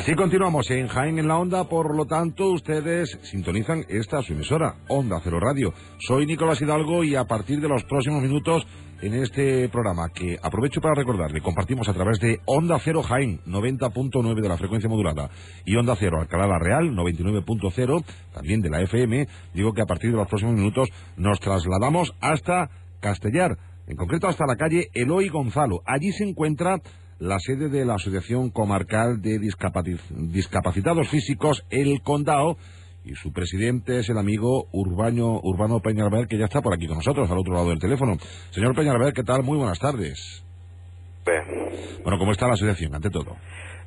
Así continuamos en Jaén en la Onda, por lo tanto ustedes sintonizan esta su emisora, Onda Cero Radio. Soy Nicolás Hidalgo y a partir de los próximos minutos en este programa que aprovecho para recordarle, compartimos a través de Onda Cero Jaén, 90.9 de la frecuencia modulada, y Onda Cero Alcalá la Real, 99.0, también de la FM, digo que a partir de los próximos minutos nos trasladamos hasta Castellar, en concreto hasta la calle Eloy Gonzalo. Allí se encuentra la sede de la Asociación Comarcal de Discapacitados Físicos, El Condado, y su presidente es el amigo Urbano, Urbano Peñalver, que ya está por aquí con nosotros, al otro lado del teléfono. Señor Peñalver, ¿qué tal? Muy buenas tardes. Bueno, ¿cómo está la asociación, ante todo?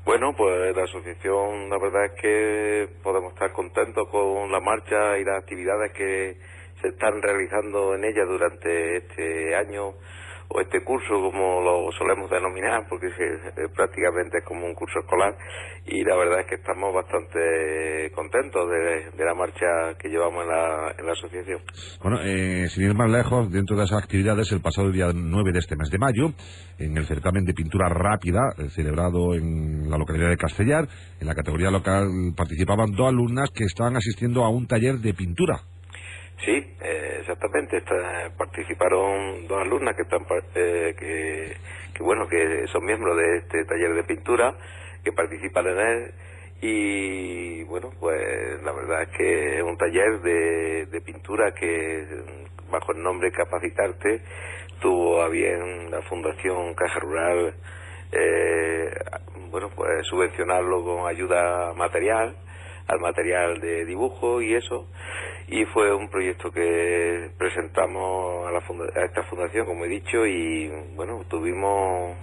Bueno, pues la asociación, la verdad es que podemos estar contentos con la marcha y las actividades que se están realizando en ella durante este año o este curso como lo solemos denominar porque prácticamente es como un curso escolar y la verdad es que estamos bastante contentos de, la marcha que llevamos en la, en la asociación. Bueno, eh, sin ir más lejos, dentro de esas actividades, el pasado día 9 de este mes de mayo, en el certamen de pintura rápida eh, celebrado en la localidad de Castellar, en la categoría local participaban dos alumnas que estaban asistiendo a un taller de pintura. Sí, eh, exactamente. participaron dos alumnas que están eh, que, bueno que son miembros de este taller de pintura que participan en él y bueno pues la verdad es que es un taller de, de pintura que bajo el nombre Capacitarte tuvo a bien la Fundación Caja Rural eh, bueno pues subvencionarlo con ayuda material al material de dibujo y eso y fue un proyecto que presentamos a, la a esta fundación, como he dicho, y bueno, tuvimos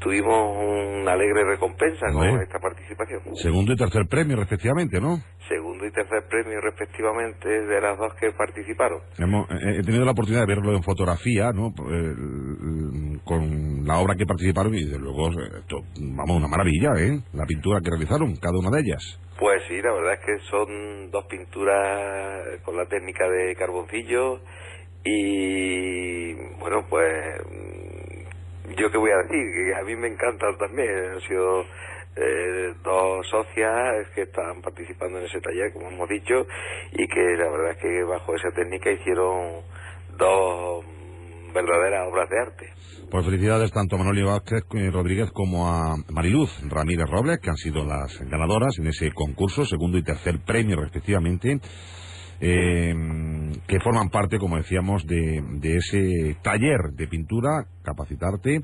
tuvimos una alegre recompensa con esta participación. Segundo y tercer premio, respectivamente, ¿no? Segundo y tercer premio, respectivamente, de las dos que participaron. Hemos, he tenido la oportunidad de verlo en fotografía, ¿no? Eh, con la obra que participaron y, de luego, vamos, una maravilla, ¿eh? La pintura que realizaron, cada una de ellas. Pues sí, la verdad es que son dos pinturas con la técnica de carboncillo y bueno, pues yo qué voy a decir, que a mí me encantan también, han sido eh, dos socias que están participando en ese taller, como hemos dicho, y que la verdad es que bajo esa técnica hicieron dos verdaderas obras de arte. Pues felicidades tanto a Manoli Vázquez Rodríguez como a Mariluz Ramírez Robles, que han sido las ganadoras en ese concurso, segundo y tercer premio respectivamente, eh, que forman parte, como decíamos, de, de ese taller de pintura, Capacitarte,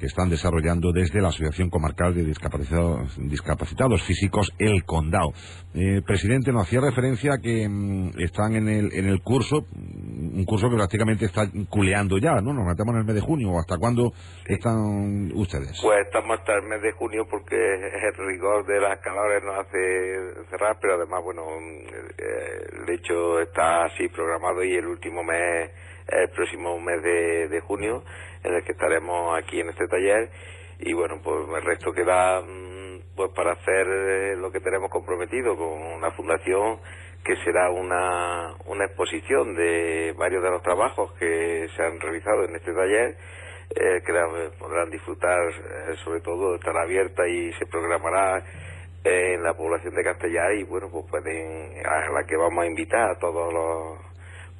que están desarrollando desde la Asociación Comarcal de Discapacitados, Discapacitados Físicos, El Condado. Eh, presidente, nos hacía referencia que mm, están en el, en el curso, un curso que prácticamente está culeando ya, ¿no? Nos metemos en el mes de junio. ¿Hasta cuándo están ustedes? Pues estamos hasta el mes de junio porque el rigor de las calores nos hace cerrar, pero además, bueno, eh, el hecho está así programado y el último mes, el próximo mes de, de junio en el que estaremos aquí en este taller. Y bueno, pues el resto queda mm, pues para hacer eh, lo que tenemos comprometido con una fundación que será una, una exposición de varios de los trabajos que se han realizado en este taller eh, que podrán disfrutar eh, sobre todo estará abierta y se programará en la población de Castellar. Y bueno pues pueden a la que vamos a invitar a todos los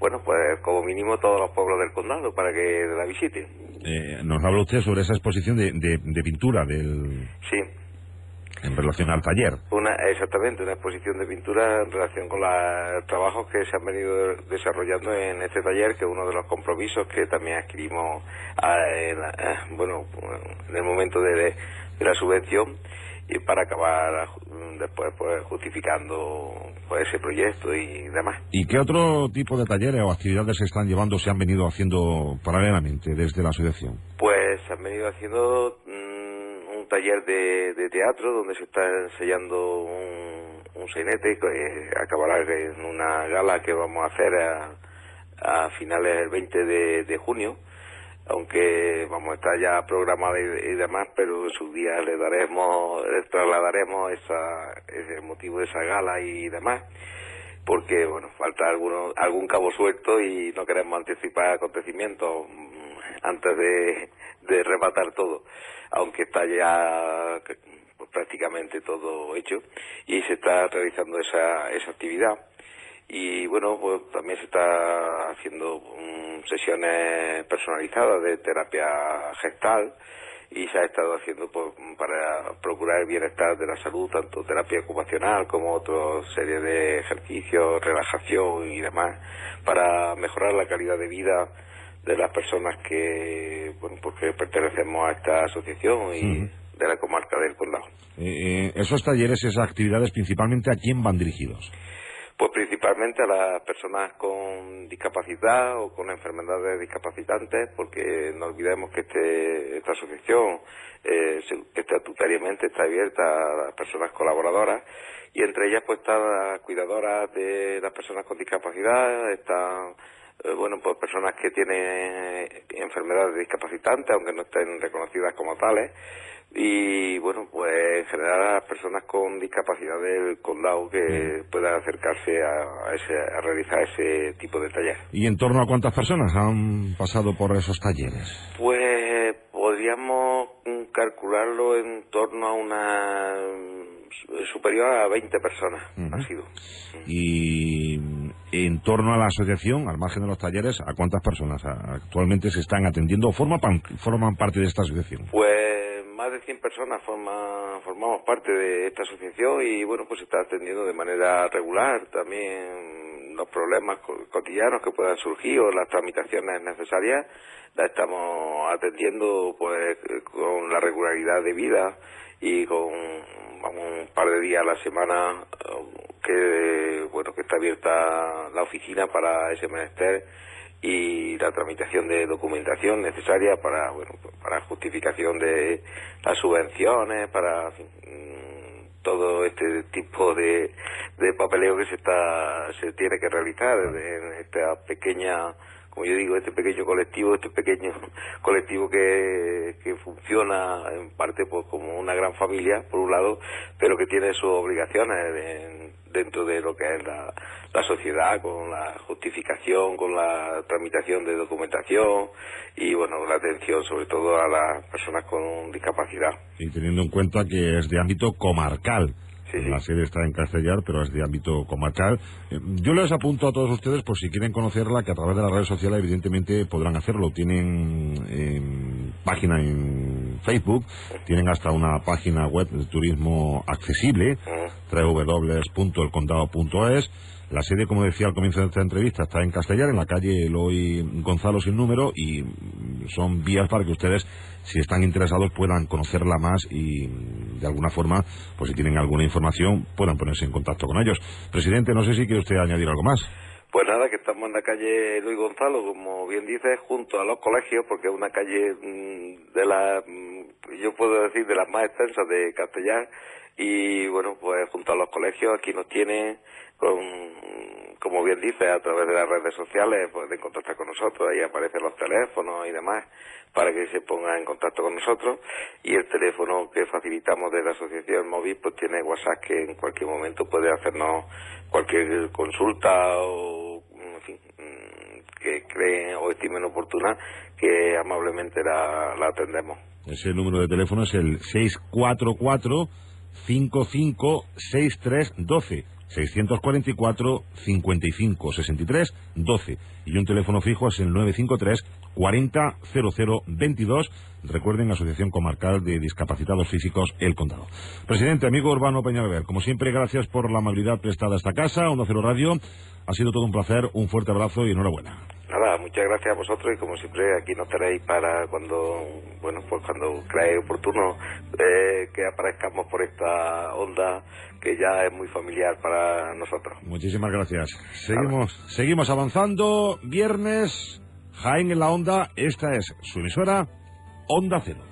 bueno, pues como mínimo todos los pueblos del condado para que la visiten. Eh, nos habla usted sobre esa exposición de, de, pintura del... Sí. En relación al taller. Una, exactamente, una exposición de pintura en relación con los trabajos que se han venido desarrollando en este taller, que es uno de los compromisos que también adquirimos ah, en, ah, bueno, en el momento de la subvención y para acabar después pues justificando pues ese proyecto y demás. ¿Y qué otro tipo de talleres o actividades se están llevando, se han venido haciendo paralelamente desde la asociación? Pues se han venido haciendo taller de, teatro donde se está ensayando un, un sainete que acabará en una gala que vamos a hacer a, finales del 20 de junio aunque vamos a estar ya programada y, demás, pero en su día le daremos, le trasladaremos esa, ese motivo de esa gala y demás, porque bueno, falta alguno, algún cabo suelto y no queremos anticipar acontecimientos mm, antes de, de rematar todo, aunque está ya prácticamente todo hecho y se está realizando esa, esa actividad. Y bueno, pues también se está haciendo mm, sesiones personalizadas de terapia gestal y se ha estado haciendo pues, para procurar el bienestar de la salud, tanto terapia ocupacional como otra serie de ejercicios, relajación y demás, para mejorar la calidad de vida de las personas que, bueno, pues pertenecemos a esta asociación y de la comarca del condado. Eh, esos talleres, esas actividades, principalmente a quién van dirigidos? Pues principalmente a las personas con discapacidad o con enfermedades discapacitantes, porque no olvidemos que este, esta asociación eh, estatutariamente está abierta a las personas colaboradoras y entre ellas pues están las cuidadoras de las personas con discapacidad, están eh, bueno pues personas que tienen enfermedades discapacitantes aunque no estén reconocidas como tales y bueno, pues en general a las personas con discapacidad del condado que puedan acercarse a, ese, a realizar ese tipo de taller. ¿Y en torno a cuántas personas han pasado por esos talleres? Pues podríamos calcularlo en torno a una superior a 20 personas ha sido. Y en torno a la asociación, al margen de los talleres, ¿a cuántas personas actualmente se están atendiendo o forman, forman parte de esta asociación? Pues más de 100 personas forma, formamos parte de esta asociación y bueno, pues se está atendiendo de manera regular también los problemas cotidianos que puedan surgir o las tramitaciones necesarias, la estamos atendiendo pues con la regularidad de vida y con vamos, un par de días a la semana que bueno que está abierta la oficina para ese menester y la tramitación de documentación necesaria para bueno para justificación de las subvenciones para mm, todo este tipo de, de papeleo que se está se tiene que realizar en esta pequeña como yo digo, este pequeño colectivo, este pequeño colectivo que, que funciona en parte pues como una gran familia, por un lado, pero que tiene sus obligaciones dentro de lo que es la, la sociedad, con la justificación, con la tramitación de documentación y, bueno, la atención sobre todo a las personas con discapacidad. Y teniendo en cuenta que es de ámbito comarcal la sede está en Castellar, pero es de ámbito comarcal. Eh, yo les apunto a todos ustedes, por si quieren conocerla, que a través de las redes sociales evidentemente podrán hacerlo. Tienen em, página en Facebook, tienen hasta una página web de turismo accesible, www.elcondado.es la sede, como decía al comienzo de esta entrevista, está en Castellar, en la calle Eloy Gonzalo sin número, y son vías para que ustedes, si están interesados, puedan conocerla más y, de alguna forma, pues si tienen alguna información, puedan ponerse en contacto con ellos. Presidente, no sé si quiere usted añadir algo más. Pues nada, que estamos en la calle Eloy Gonzalo, como bien dice, junto a los colegios, porque es una calle mm, de la, mm, yo puedo decir, de las más extensas de Castellar, y bueno, pues junto a los colegios aquí nos tiene con, como bien dice, a través de las redes sociales pueden contactar con nosotros, ahí aparecen los teléfonos y demás para que se pongan en contacto con nosotros y el teléfono que facilitamos de la asociación móvil pues tiene WhatsApp que en cualquier momento puede hacernos cualquier consulta o en fin que creen o estimen oportuna que amablemente la, la atendemos. Ese número de teléfono es el 644 556312 644 55 63 12 y un teléfono fijo es el 953 40 00 22 recuerden Asociación Comarcal de Discapacitados Físicos El Condado. Presidente, amigo Urbano Peñalver como siempre gracias por la amabilidad prestada a esta casa Onda Cero Radio. Ha sido todo un placer, un fuerte abrazo y enhorabuena muchas gracias a vosotros y como siempre aquí nos tenéis para cuando, bueno, pues cuando creáis oportuno eh, que aparezcamos por esta onda que ya es muy familiar para nosotros. Muchísimas gracias. Seguimos, seguimos avanzando. Viernes, Jaén en la onda. Esta es su emisora, Onda Cero.